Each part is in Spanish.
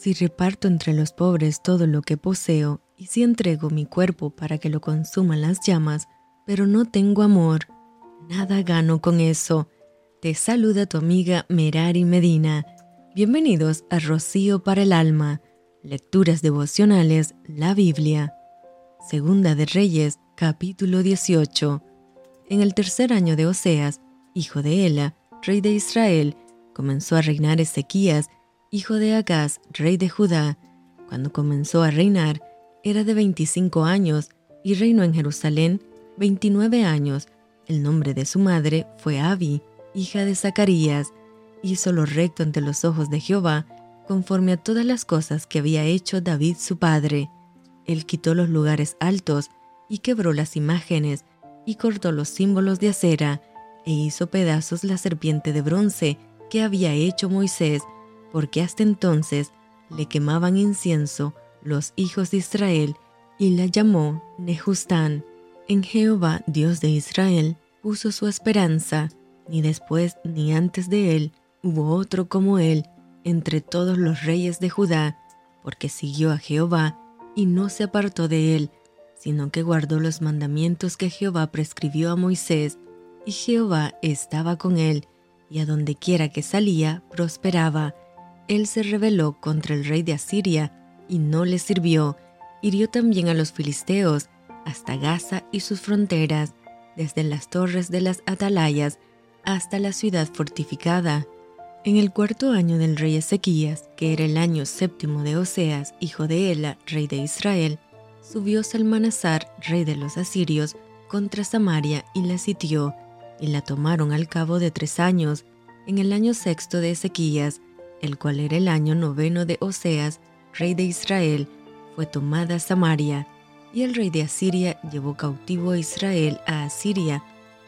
Si reparto entre los pobres todo lo que poseo, y si entrego mi cuerpo para que lo consuman las llamas, pero no tengo amor, nada gano con eso. Te saluda tu amiga Merari Medina. Bienvenidos a Rocío para el Alma, Lecturas Devocionales, la Biblia. Segunda de Reyes, capítulo 18. En el tercer año de Oseas, hijo de Ela, rey de Israel, comenzó a reinar Ezequías, hijo de Agaz, rey de Judá. Cuando comenzó a reinar, era de 25 años y reinó en Jerusalén 29 años. El nombre de su madre fue Abi, hija de Zacarías. Hizo lo recto ante los ojos de Jehová, conforme a todas las cosas que había hecho David su padre. Él quitó los lugares altos y quebró las imágenes y cortó los símbolos de acera e hizo pedazos la serpiente de bronce que había hecho Moisés, porque hasta entonces le quemaban incienso los hijos de Israel y la llamó Nehustán. En Jehová, Dios de Israel, puso su esperanza, ni después ni antes de él hubo otro como él entre todos los reyes de Judá, porque siguió a Jehová y no se apartó de él, sino que guardó los mandamientos que Jehová prescribió a Moisés, y Jehová estaba con él, y a donde quiera que salía prosperaba. Él se rebeló contra el rey de Asiria, y no le sirvió. Hirió también a los filisteos, hasta Gaza y sus fronteras, desde las torres de las atalayas hasta la ciudad fortificada. En el cuarto año del rey Ezequías, que era el año séptimo de Oseas, hijo de Ela, rey de Israel, subió Salmanasar, rey de los asirios, contra Samaria y la sitió, y la tomaron al cabo de tres años, en el año sexto de Ezequías, el cual era el año noveno de Oseas, rey de Israel, fue tomada Samaria, y el rey de Asiria llevó cautivo a Israel a Asiria,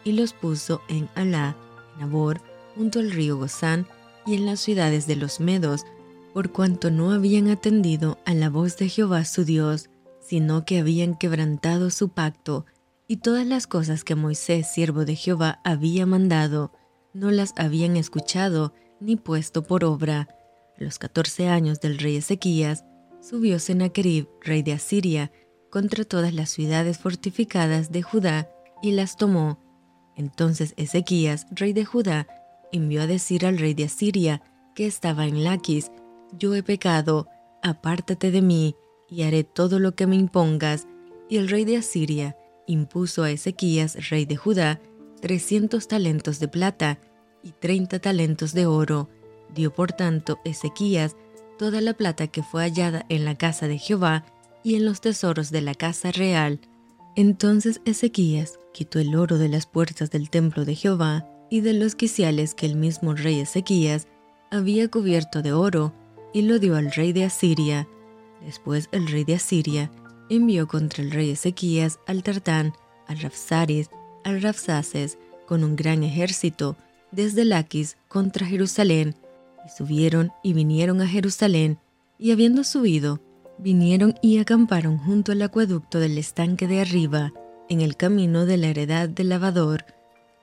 y los puso en Alá, en Abor, junto al río Gozán, y en las ciudades de los Medos, por cuanto no habían atendido a la voz de Jehová su Dios, sino que habían quebrantado su pacto, y todas las cosas que Moisés, siervo de Jehová, había mandado, no las habían escuchado ni puesto por obra. A los catorce años del rey Ezequías, subió Sennacherib, rey de Asiria, contra todas las ciudades fortificadas de Judá, y las tomó. Entonces Ezequías, rey de Judá, envió a decir al rey de Asiria, que estaba en Laquis, Yo he pecado, apártate de mí, y haré todo lo que me impongas. Y el rey de Asiria impuso a Ezequías, rey de Judá, trescientos talentos de plata y treinta talentos de oro. Dio por tanto Ezequías toda la plata que fue hallada en la casa de Jehová y en los tesoros de la casa real. Entonces Ezequías quitó el oro de las puertas del templo de Jehová y de los quiciales que el mismo rey Ezequías había cubierto de oro, y lo dio al rey de Asiria. Después el rey de Asiria envió contra el rey Ezequías al Tartán, al Rafsaris, al Rafsaces, con un gran ejército, desde Laquis contra Jerusalén, y subieron y vinieron a Jerusalén, y habiendo subido, vinieron y acamparon junto al acueducto del estanque de arriba, en el camino de la heredad del lavador,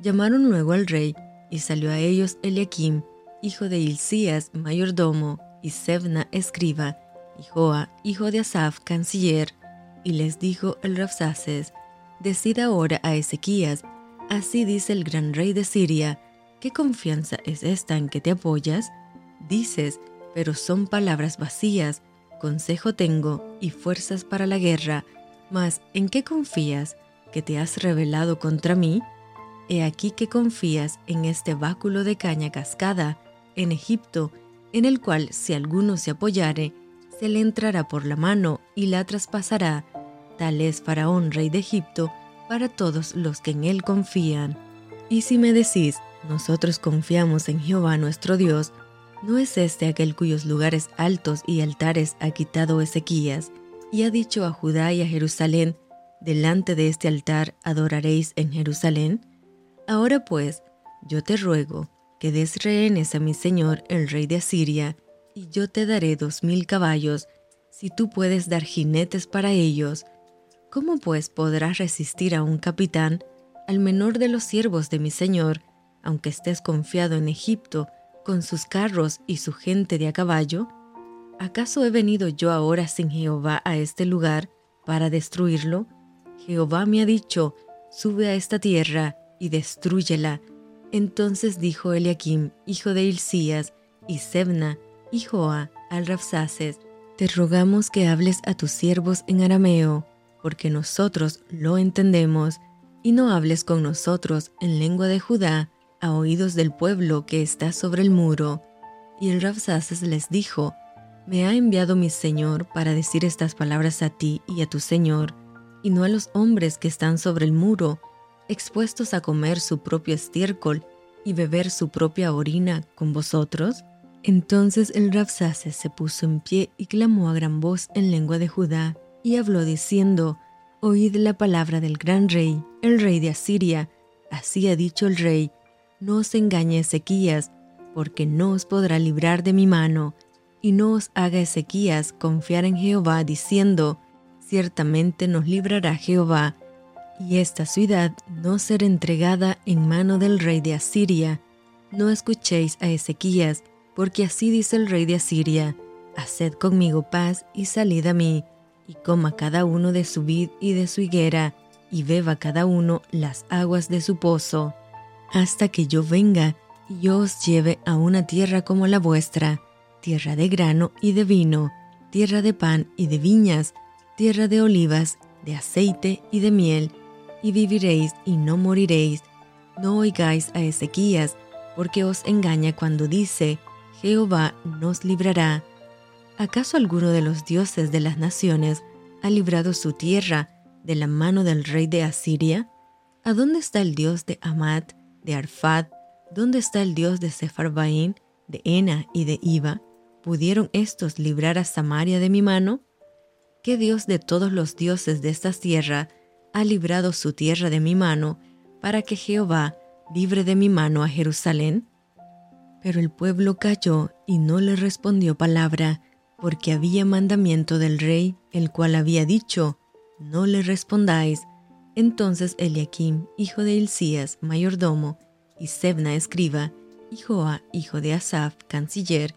Llamaron luego al rey, y salió a ellos Eliakim, hijo de Hilcías, mayordomo, y Sebna, escriba, y Joa, hijo de Asaf, canciller, y les dijo el Rapsaces, Decid ahora a Ezequías, así dice el gran rey de Siria, ¿qué confianza es esta en que te apoyas? Dices, pero son palabras vacías, consejo tengo y fuerzas para la guerra, mas ¿en qué confías? ¿Que te has rebelado contra mí? He aquí que confías en este báculo de caña cascada, en Egipto, en el cual si alguno se apoyare, se le entrará por la mano y la traspasará. Tal es Faraón, rey de Egipto, para todos los que en él confían. Y si me decís, nosotros confiamos en Jehová nuestro Dios, ¿no es este aquel cuyos lugares altos y altares ha quitado Ezequías, y ha dicho a Judá y a Jerusalén, delante de este altar adoraréis en Jerusalén? Ahora pues, yo te ruego que des rehenes a mi señor el rey de Asiria, y yo te daré dos mil caballos, si tú puedes dar jinetes para ellos. ¿Cómo pues podrás resistir a un capitán, al menor de los siervos de mi señor, aunque estés confiado en Egipto, con sus carros y su gente de a caballo? ¿acaso he venido yo ahora sin Jehová a este lugar para destruirlo? Jehová me ha dicho, sube a esta tierra y destruyela. Entonces dijo Eliakim, hijo de Hilcías, y Sebna, hijo a, al Rapsaces, te rogamos que hables a tus siervos en arameo, porque nosotros lo entendemos, y no hables con nosotros en lengua de Judá, a oídos del pueblo que está sobre el muro. Y el Rapsaces les dijo, Me ha enviado mi Señor para decir estas palabras a ti y a tu Señor, y no a los hombres que están sobre el muro, expuestos a comer su propio estiércol y beber su propia orina con vosotros? Entonces el Rapsaces se puso en pie y clamó a gran voz en lengua de Judá, y habló diciendo, Oíd la palabra del gran rey, el rey de Asiria. Así ha dicho el rey, no os engañe Ezequías, porque no os podrá librar de mi mano, y no os haga Ezequías confiar en Jehová, diciendo, ciertamente nos librará Jehová, y esta ciudad no será entregada en mano del rey de Asiria. No escuchéis a Ezequías, porque así dice el rey de Asiria, Haced conmigo paz y salid a mí, y coma cada uno de su vid y de su higuera, y beba cada uno las aguas de su pozo, hasta que yo venga y os lleve a una tierra como la vuestra, tierra de grano y de vino, tierra de pan y de viñas, tierra de olivas, de aceite y de miel, y viviréis y no moriréis. No oigáis a Ezequías, porque os engaña cuando dice, Jehová nos librará. ¿Acaso alguno de los dioses de las naciones ha librado su tierra de la mano del rey de Asiria? ¿A dónde está el dios de Amat, de Arfad? ¿Dónde está el dios de Sepharvaim, de Ena y de Iba? ¿Pudieron estos librar a Samaria de mi mano? ¿Qué Dios de todos los dioses de esta tierra ha librado su tierra de mi mano, para que Jehová libre de mi mano a Jerusalén? Pero el pueblo calló y no le respondió palabra, porque había mandamiento del rey, el cual había dicho, no le respondáis. Entonces Eliakim, hijo de Hilcías, mayordomo, y Sebna, escriba, y Joa, hijo de Asaph, canciller,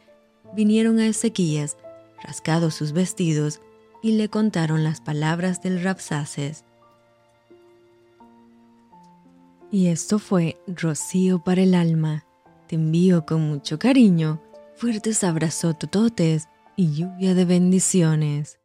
vinieron a Ezequías, rascados sus vestidos, y le contaron las palabras del Rapsaces. Y esto fue Rocío para el alma. Te envío con mucho cariño, fuertes abrazos tototes y lluvia de bendiciones.